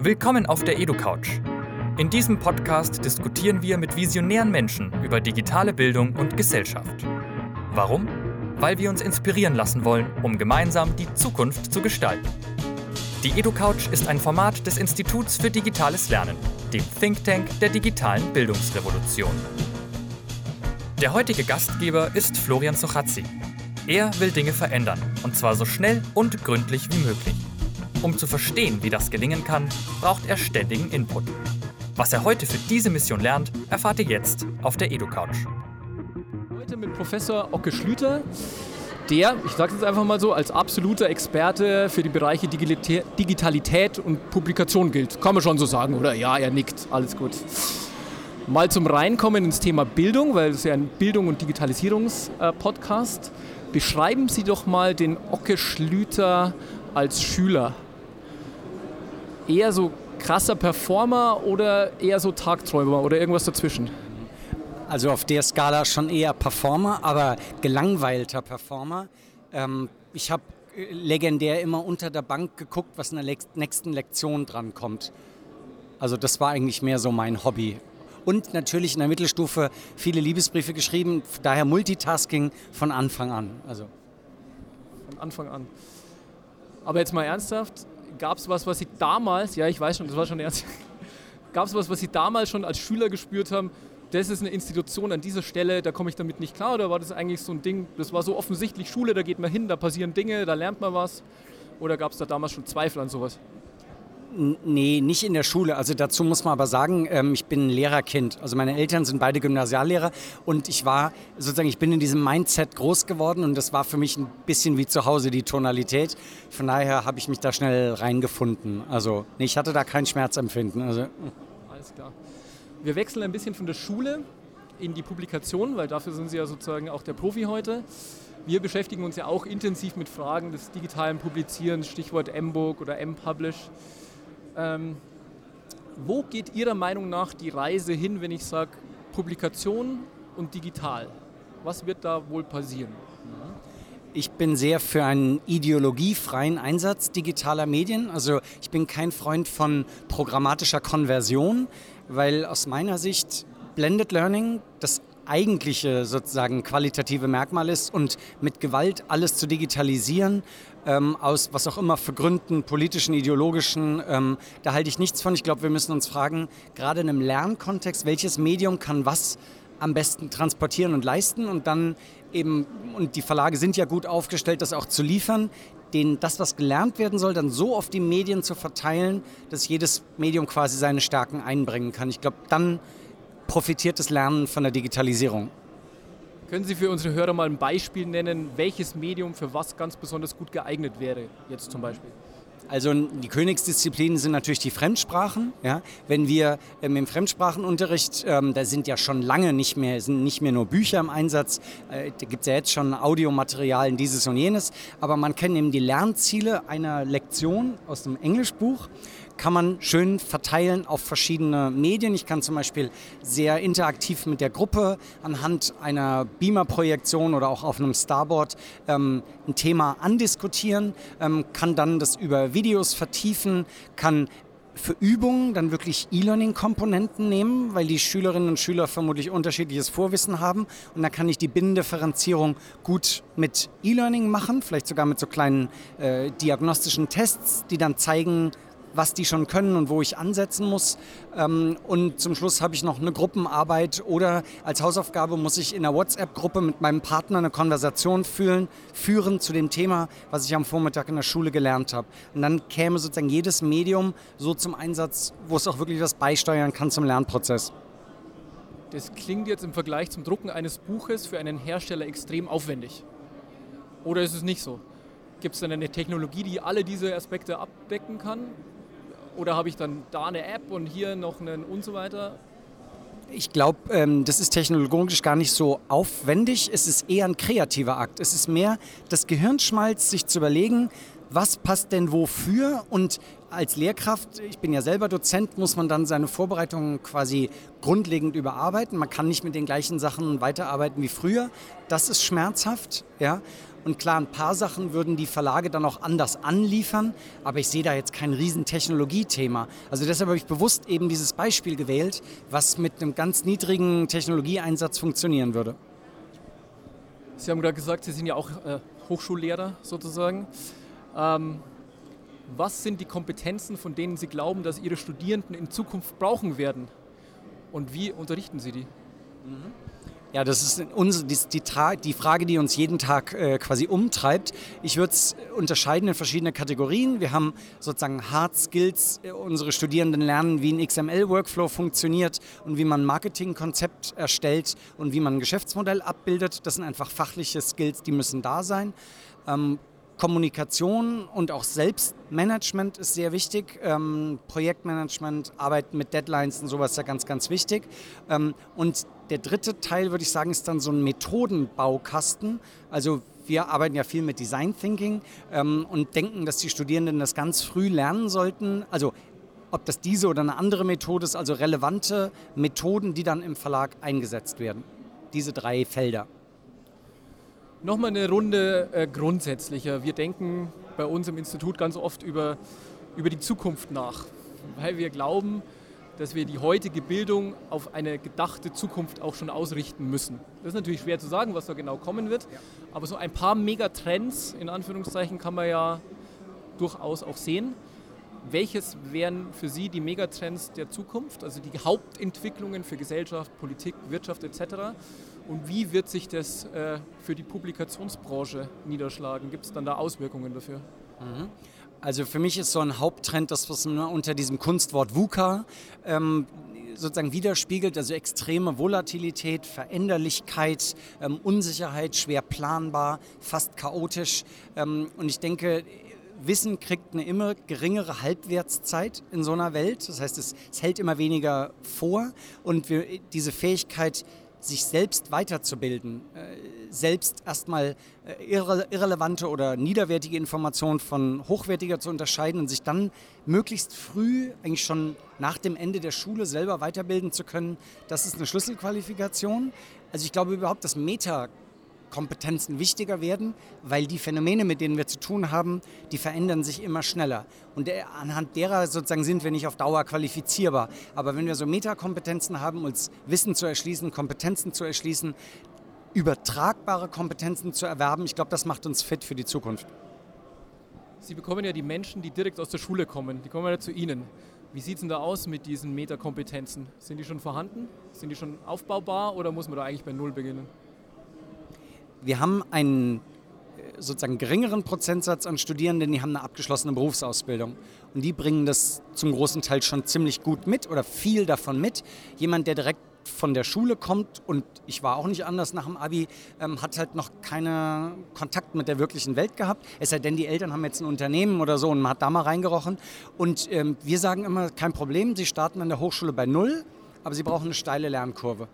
Willkommen auf der EduCouch. In diesem Podcast diskutieren wir mit visionären Menschen über digitale Bildung und Gesellschaft. Warum? Weil wir uns inspirieren lassen wollen, um gemeinsam die Zukunft zu gestalten. Die EduCouch ist ein Format des Instituts für digitales Lernen, dem Think Tank der digitalen Bildungsrevolution. Der heutige Gastgeber ist Florian Sochazzi. Er will Dinge verändern, und zwar so schnell und gründlich wie möglich. Um zu verstehen, wie das gelingen kann, braucht er ständigen Input. Was er heute für diese Mission lernt, erfahrt ihr jetzt auf der EduCouch. Heute mit Professor Ocke Schlüter, der, ich sage es jetzt einfach mal so, als absoluter Experte für die Bereiche Digitalität und Publikation gilt. Kann man schon so sagen, oder? Ja, er nickt, alles gut. Mal zum Reinkommen ins Thema Bildung, weil es ja ein Bildung- und Digitalisierungs-Podcast. Beschreiben Sie doch mal den Ocke Schlüter als Schüler eher so krasser Performer oder eher so Tagträumer oder irgendwas dazwischen? Also auf der Skala schon eher Performer, aber gelangweilter Performer. Ähm, ich habe äh, legendär immer unter der Bank geguckt, was in der nächsten Lektion dran kommt. Also das war eigentlich mehr so mein Hobby. Und natürlich in der Mittelstufe viele Liebesbriefe geschrieben, daher Multitasking von Anfang an. Also. Von Anfang an. Aber jetzt mal ernsthaft, gab es was, was Sie damals, ja, ich weiß schon, das war schon ernst, gab es was, was Sie damals schon als Schüler gespürt haben, das ist eine Institution an dieser Stelle, da komme ich damit nicht klar? Oder war das eigentlich so ein Ding, das war so offensichtlich Schule, da geht man hin, da passieren Dinge, da lernt man was? Oder gab es da damals schon Zweifel an sowas? Nee, nicht in der Schule. Also dazu muss man aber sagen, ähm, ich bin ein Lehrerkind. Also meine Eltern sind beide Gymnasiallehrer und ich war sozusagen, ich bin in diesem Mindset groß geworden und das war für mich ein bisschen wie zu Hause die Tonalität. Von daher habe ich mich da schnell reingefunden. Also nee, ich hatte da kein Schmerzempfinden. Also. Alles klar. Wir wechseln ein bisschen von der Schule in die Publikation, weil dafür sind Sie ja sozusagen auch der Profi heute. Wir beschäftigen uns ja auch intensiv mit Fragen des digitalen Publizierens, Stichwort M-Book oder M-Publish. Ähm, wo geht Ihrer Meinung nach die Reise hin, wenn ich sage Publikation und digital? Was wird da wohl passieren? Ich bin sehr für einen ideologiefreien Einsatz digitaler Medien. Also ich bin kein Freund von programmatischer Konversion, weil aus meiner Sicht Blended Learning das eigentliche sozusagen qualitative Merkmal ist und mit Gewalt alles zu digitalisieren, ähm, aus was auch immer für Gründen, politischen, ideologischen, ähm, da halte ich nichts von. Ich glaube, wir müssen uns fragen, gerade in einem Lernkontext, welches Medium kann was am besten transportieren und leisten und dann eben, und die Verlage sind ja gut aufgestellt, das auch zu liefern, den, das, was gelernt werden soll, dann so auf die Medien zu verteilen, dass jedes Medium quasi seine Stärken einbringen kann. Ich glaube, dann profitiert das Lernen von der Digitalisierung. Können Sie für unsere Hörer mal ein Beispiel nennen, welches Medium für was ganz besonders gut geeignet wäre, jetzt zum Beispiel? Also die Königsdisziplinen sind natürlich die Fremdsprachen. Ja? Wenn wir ähm, im Fremdsprachenunterricht, ähm, da sind ja schon lange nicht mehr, sind nicht mehr nur Bücher im Einsatz, äh, da gibt es ja jetzt schon Audiomaterialien, dieses und jenes, aber man kennt eben die Lernziele einer Lektion aus dem Englischbuch kann man schön verteilen auf verschiedene Medien. Ich kann zum Beispiel sehr interaktiv mit der Gruppe anhand einer Beamer-Projektion oder auch auf einem Starboard ähm, ein Thema andiskutieren, ähm, kann dann das über Videos vertiefen, kann für Übungen dann wirklich E-Learning-Komponenten nehmen, weil die Schülerinnen und Schüler vermutlich unterschiedliches Vorwissen haben. Und dann kann ich die Binnendifferenzierung gut mit E-Learning machen, vielleicht sogar mit so kleinen äh, diagnostischen Tests, die dann zeigen, was die schon können und wo ich ansetzen muss. Ähm, und zum Schluss habe ich noch eine Gruppenarbeit oder als Hausaufgabe muss ich in einer WhatsApp-Gruppe mit meinem Partner eine Konversation führen, führen zu dem Thema, was ich am Vormittag in der Schule gelernt habe. Und dann käme sozusagen jedes Medium so zum Einsatz, wo es auch wirklich was beisteuern kann zum Lernprozess. Das klingt jetzt im Vergleich zum Drucken eines Buches für einen Hersteller extrem aufwendig. Oder ist es nicht so? Gibt es dann eine Technologie, die alle diese Aspekte abdecken kann? Oder habe ich dann da eine App und hier noch einen und so weiter? Ich glaube, ähm, das ist technologisch gar nicht so aufwendig. Es ist eher ein kreativer Akt. Es ist mehr das Gehirnschmalz, sich zu überlegen, was passt denn wofür und als Lehrkraft, ich bin ja selber Dozent, muss man dann seine Vorbereitungen quasi grundlegend überarbeiten. Man kann nicht mit den gleichen Sachen weiterarbeiten wie früher. Das ist schmerzhaft, ja. Und klar, ein paar Sachen würden die Verlage dann auch anders anliefern, aber ich sehe da jetzt kein riesen Technologiethema. Also deshalb habe ich bewusst eben dieses Beispiel gewählt, was mit einem ganz niedrigen Technologieeinsatz funktionieren würde. Sie haben gerade gesagt, Sie sind ja auch äh, Hochschullehrer sozusagen. Ähm, was sind die Kompetenzen, von denen Sie glauben, dass Ihre Studierenden in Zukunft brauchen werden? Und wie unterrichten Sie die? Mhm. Ja, das ist die, Frage, die uns jeden Tag äh, quasi umtreibt. Ich würde es unterscheiden in verschiedene Kategorien. Wir haben sozusagen Hard Skills. Unsere Studierenden lernen, wie ein XML-Workflow funktioniert und wie man ein Marketingkonzept erstellt und wie man ein Geschäftsmodell abbildet. Das sind einfach fachliche Skills, die müssen da sein. Ähm, Kommunikation und auch Selbstmanagement ist sehr wichtig. Ähm, Projektmanagement, Arbeit mit Deadlines und sowas ist ja ganz, ganz wichtig. Ähm, und der dritte Teil, würde ich sagen, ist dann so ein Methodenbaukasten. Also wir arbeiten ja viel mit Design Thinking ähm, und denken, dass die Studierenden das ganz früh lernen sollten. Also ob das diese oder eine andere Methode ist, also relevante Methoden, die dann im Verlag eingesetzt werden. Diese drei Felder. Nochmal eine Runde äh, grundsätzlicher. Wir denken bei uns im Institut ganz oft über, über die Zukunft nach, weil wir glauben, dass wir die heutige Bildung auf eine gedachte Zukunft auch schon ausrichten müssen. Das ist natürlich schwer zu sagen, was da genau kommen wird, aber so ein paar Megatrends in Anführungszeichen kann man ja durchaus auch sehen. Welches wären für Sie die Megatrends der Zukunft, also die Hauptentwicklungen für Gesellschaft, Politik, Wirtschaft etc.? Und wie wird sich das äh, für die Publikationsbranche niederschlagen? Gibt es dann da Auswirkungen dafür? Mhm. Also für mich ist so ein Haupttrend, das was man unter diesem Kunstwort VUCA ähm, sozusagen widerspiegelt, also extreme Volatilität, Veränderlichkeit, ähm, Unsicherheit, schwer planbar, fast chaotisch. Ähm, und ich denke, Wissen kriegt eine immer geringere Halbwertszeit in so einer Welt. Das heißt, es, es hält immer weniger vor und wir, diese Fähigkeit, sich selbst weiterzubilden, äh, selbst erstmal äh, irre, irrelevante oder niederwertige Informationen von hochwertiger zu unterscheiden und sich dann möglichst früh, eigentlich schon nach dem Ende der Schule selber weiterbilden zu können, das ist eine Schlüsselqualifikation. Also ich glaube überhaupt, dass Meta Kompetenzen wichtiger werden, weil die Phänomene, mit denen wir zu tun haben, die verändern sich immer schneller. Und anhand derer sozusagen sind wir nicht auf Dauer qualifizierbar. Aber wenn wir so Metakompetenzen haben, uns Wissen zu erschließen, Kompetenzen zu erschließen, übertragbare Kompetenzen zu erwerben, ich glaube, das macht uns fit für die Zukunft. Sie bekommen ja die Menschen, die direkt aus der Schule kommen, die kommen ja zu Ihnen. Wie sieht es denn da aus mit diesen Metakompetenzen? Sind die schon vorhanden? Sind die schon aufbaubar oder muss man da eigentlich bei Null beginnen? Wir haben einen äh, sozusagen geringeren Prozentsatz an Studierenden, die haben eine abgeschlossene Berufsausbildung. Und die bringen das zum großen Teil schon ziemlich gut mit oder viel davon mit. Jemand, der direkt von der Schule kommt und ich war auch nicht anders nach dem Abi, ähm, hat halt noch keinen Kontakt mit der wirklichen Welt gehabt. Es sei denn, die Eltern haben jetzt ein Unternehmen oder so und man hat da mal reingerochen. Und ähm, wir sagen immer, kein Problem, sie starten an der Hochschule bei Null, aber sie brauchen eine steile Lernkurve.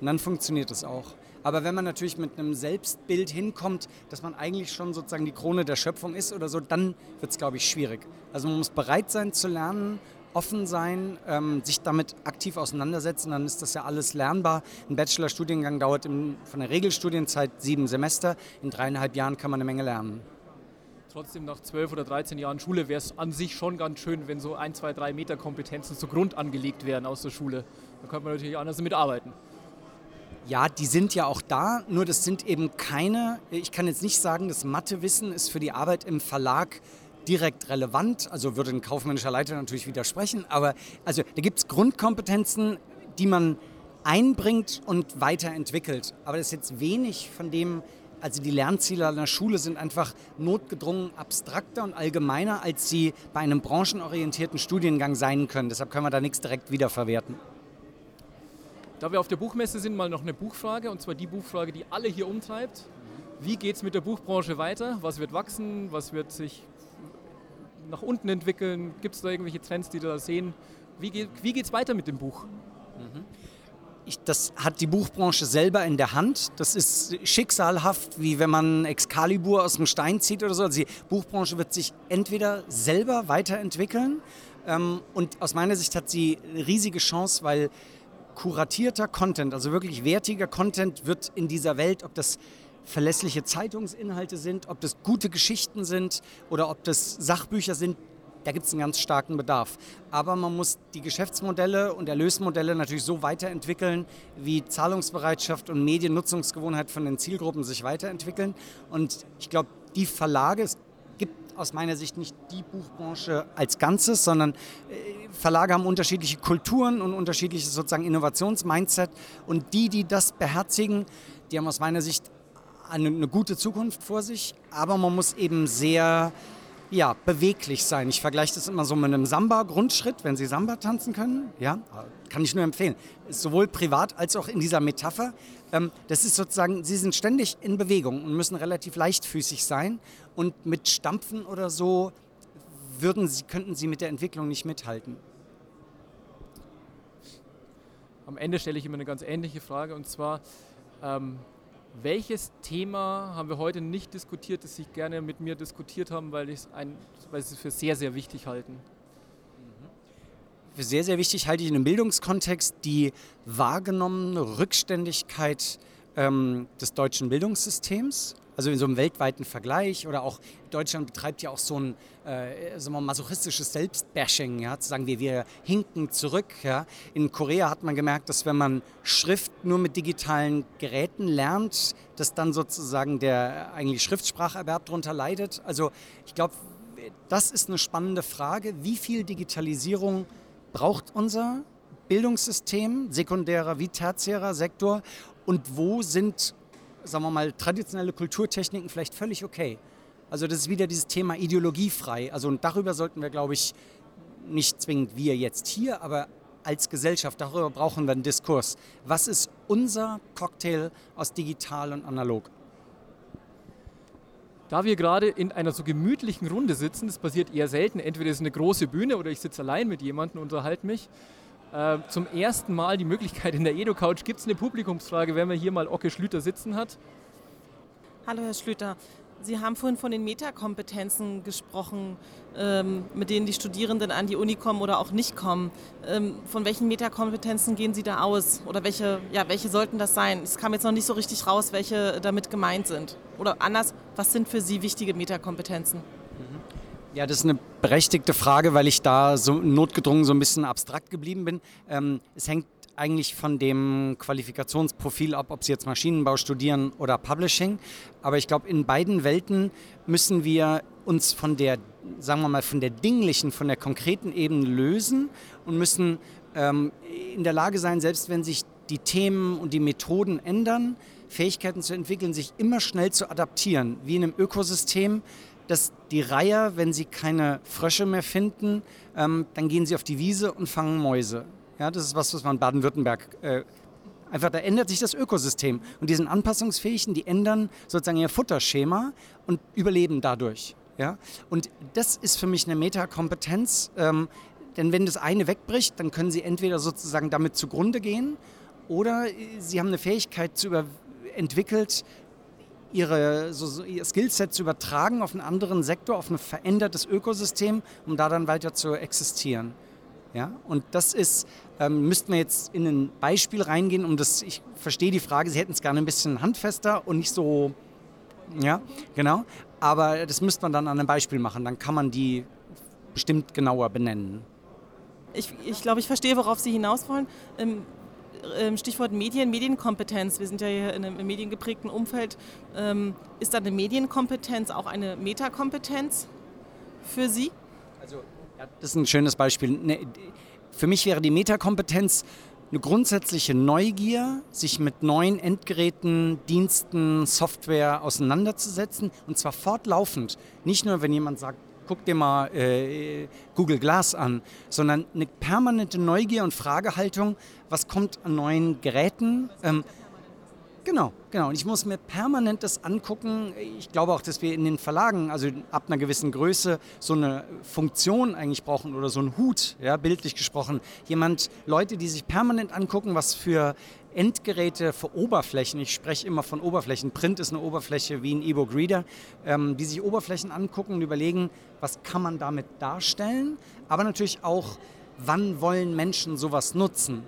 Und dann funktioniert es auch. Aber wenn man natürlich mit einem Selbstbild hinkommt, dass man eigentlich schon sozusagen die Krone der Schöpfung ist oder so, dann wird es, glaube ich, schwierig. Also man muss bereit sein zu lernen, offen sein, ähm, sich damit aktiv auseinandersetzen, dann ist das ja alles lernbar. Ein Bachelorstudiengang dauert im, von der Regelstudienzeit sieben Semester. In dreieinhalb Jahren kann man eine Menge lernen. Trotzdem nach zwölf oder 13 Jahren Schule wäre es an sich schon ganz schön, wenn so ein, zwei, drei Meter Kompetenzen zu Grund angelegt werden aus der Schule. Da könnte man natürlich anders damit arbeiten. Ja, die sind ja auch da, nur das sind eben keine, ich kann jetzt nicht sagen, das Mathewissen ist für die Arbeit im Verlag direkt relevant, also würde ein kaufmännischer Leiter natürlich widersprechen, aber also da gibt es Grundkompetenzen, die man einbringt und weiterentwickelt. Aber das ist jetzt wenig von dem, also die Lernziele einer Schule sind einfach notgedrungen abstrakter und allgemeiner, als sie bei einem branchenorientierten Studiengang sein können. Deshalb können wir da nichts direkt wiederverwerten. Da wir auf der Buchmesse sind, mal noch eine Buchfrage, und zwar die Buchfrage, die alle hier umtreibt. Wie geht es mit der Buchbranche weiter? Was wird wachsen? Was wird sich nach unten entwickeln? Gibt es da irgendwelche Trends, die da sehen? Wie geht es weiter mit dem Buch? Mhm. ich, das hat die Buchbranche selber in der Hand. Das ist schicksalhaft, wie wenn man Excalibur aus dem Stein zieht oder so. Also die Buchbranche wird sich entweder selber weiterentwickeln ähm, und aus meiner Sicht hat sie eine riesige Chance, weil kuratierter Content, also wirklich wertiger Content wird in dieser Welt, ob das verlässliche Zeitungsinhalte sind, ob das gute Geschichten sind oder ob das Sachbücher sind, da gibt es einen ganz starken Bedarf. Aber man muss die Geschäftsmodelle und Erlösmodelle natürlich so weiterentwickeln, wie Zahlungsbereitschaft und Mediennutzungsgewohnheit von den Zielgruppen sich weiterentwickeln. Und ich glaube, die Verlage, es gibt aus meiner Sicht nicht die Buchbranche als Ganzes, sondern äh, Verlage haben unterschiedliche Kulturen und unterschiedliches sozusagen Innovationsmindset. Und die, die das beherzigen, die haben aus meiner Sicht eine, eine gute Zukunft vor sich. Aber man muss eben sehr ja, beweglich sein. Ich vergleiche das immer so mit einem Samba-Grundschritt, wenn Sie Samba tanzen können. Ja, kann ich nur empfehlen. Sowohl privat als auch in dieser Metapher. Ähm, das ist sozusagen, Sie sind ständig in Bewegung und müssen relativ leichtfüßig sein. Und mit Stampfen oder so würden Sie, könnten Sie mit der Entwicklung nicht mithalten. Am Ende stelle ich immer eine ganz ähnliche Frage und zwar, ähm, welches Thema haben wir heute nicht diskutiert, das Sie gerne mit mir diskutiert haben, weil, ein, weil Sie es für sehr, sehr wichtig halten? Für sehr, sehr wichtig halte ich in einem Bildungskontext die wahrgenommene Rückständigkeit ähm, des deutschen Bildungssystems also in so einem weltweiten Vergleich oder auch Deutschland betreibt ja auch so ein äh, sagen wir, masochistisches Selbstbashing, ja, zu sagen, wir, wir hinken zurück. Ja. In Korea hat man gemerkt, dass wenn man Schrift nur mit digitalen Geräten lernt, dass dann sozusagen der eigentlich Schriftspracherwerb darunter leidet. Also ich glaube, das ist eine spannende Frage. Wie viel Digitalisierung braucht unser Bildungssystem, sekundärer wie tertiärer Sektor? Und wo sind sagen wir mal, traditionelle Kulturtechniken vielleicht völlig okay. Also das ist wieder dieses Thema ideologiefrei. Also und darüber sollten wir, glaube ich, nicht zwingend wir jetzt hier, aber als Gesellschaft, darüber brauchen wir einen Diskurs. Was ist unser Cocktail aus digital und analog? Da wir gerade in einer so gemütlichen Runde sitzen, das passiert eher selten, entweder ist eine große Bühne oder ich sitze allein mit jemandem und unterhalte mich, äh, zum ersten Mal die Möglichkeit in der Edo-Couch. Gibt es eine Publikumsfrage, wenn man hier mal Ocke Schlüter sitzen hat? Hallo Herr Schlüter. Sie haben vorhin von den Metakompetenzen gesprochen, ähm, mit denen die Studierenden an die Uni kommen oder auch nicht kommen. Ähm, von welchen Metakompetenzen gehen Sie da aus? Oder welche, ja, welche sollten das sein? Es kam jetzt noch nicht so richtig raus, welche damit gemeint sind. Oder anders, was sind für Sie wichtige Metakompetenzen? Ja, das ist eine berechtigte Frage, weil ich da so notgedrungen so ein bisschen abstrakt geblieben bin. Ähm, es hängt eigentlich von dem Qualifikationsprofil ab, ob Sie jetzt Maschinenbau studieren oder Publishing. Aber ich glaube, in beiden Welten müssen wir uns von der, sagen wir mal, von der dinglichen, von der konkreten Ebene lösen und müssen ähm, in der Lage sein, selbst wenn sich die Themen und die Methoden ändern, Fähigkeiten zu entwickeln, sich immer schnell zu adaptieren, wie in einem Ökosystem dass die Reiher, wenn sie keine Frösche mehr finden, ähm, dann gehen sie auf die Wiese und fangen Mäuse. Ja, das ist was, was man in Baden-Württemberg äh, einfach, da ändert sich das Ökosystem. Und die sind anpassungsfähig und die ändern sozusagen ihr Futterschema und überleben dadurch. Ja? Und das ist für mich eine Metakompetenz, ähm, denn wenn das eine wegbricht, dann können sie entweder sozusagen damit zugrunde gehen oder sie haben eine Fähigkeit zu über entwickelt, ihre, so, so ihr Skillset zu übertragen auf einen anderen Sektor, auf ein verändertes Ökosystem, um da dann weiter zu existieren. Ja? Und das ist, ähm, müssten wir jetzt in ein Beispiel reingehen, um das, ich verstehe die Frage, Sie hätten es gerne ein bisschen handfester und nicht so, ja, genau, aber das müsste man dann an einem Beispiel machen, dann kann man die bestimmt genauer benennen. Ich, ich glaube, ich verstehe, worauf Sie hinaus wollen. Ähm, Stichwort Medien, Medienkompetenz. Wir sind ja hier in einem mediengeprägten Umfeld. Ähm, ist da eine Medienkompetenz auch eine Metakompetenz für Sie? Also, ja, das ist ein schönes Beispiel. Ne, für mich wäre die Metakompetenz eine grundsätzliche Neugier, sich mit neuen Endgeräten, Diensten, Software auseinanderzusetzen und zwar fortlaufend. Nicht nur, wenn jemand sagt, guck dir mal äh, Google Glass an, sondern eine permanente Neugier und Fragehaltung, was kommt an neuen Geräten. Ähm, Genau, genau. Und ich muss mir permanent das angucken. Ich glaube auch, dass wir in den Verlagen, also ab einer gewissen Größe, so eine Funktion eigentlich brauchen oder so einen Hut, ja, bildlich gesprochen. Jemand, Leute, die sich permanent angucken, was für Endgeräte für Oberflächen, ich spreche immer von Oberflächen, Print ist eine Oberfläche wie ein E-Book Reader, ähm, die sich Oberflächen angucken und überlegen, was kann man damit darstellen, aber natürlich auch, wann wollen Menschen sowas nutzen.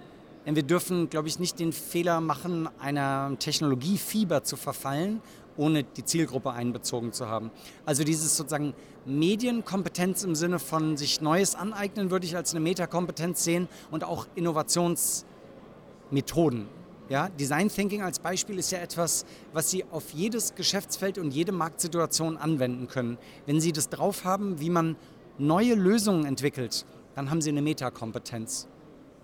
Denn wir dürfen, glaube ich, nicht den Fehler machen, einer Technologiefieber zu verfallen, ohne die Zielgruppe einbezogen zu haben. Also dieses sozusagen Medienkompetenz im Sinne von sich Neues aneignen, würde ich als eine Metakompetenz sehen und auch Innovationsmethoden. Ja, Design Thinking als Beispiel ist ja etwas, was Sie auf jedes Geschäftsfeld und jede Marktsituation anwenden können. Wenn Sie das drauf haben, wie man neue Lösungen entwickelt, dann haben Sie eine Metakompetenz.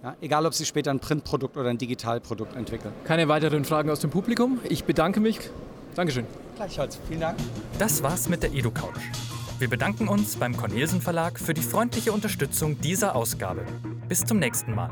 Ja, egal, ob Sie später ein Printprodukt oder ein Digitalprodukt entwickeln. Keine weiteren Fragen aus dem Publikum. Ich bedanke mich. Dankeschön. Gleichfalls. Vielen Dank. Das war's mit der EduCouch. Wir bedanken uns beim Cornelsen Verlag für die freundliche Unterstützung dieser Ausgabe. Bis zum nächsten Mal.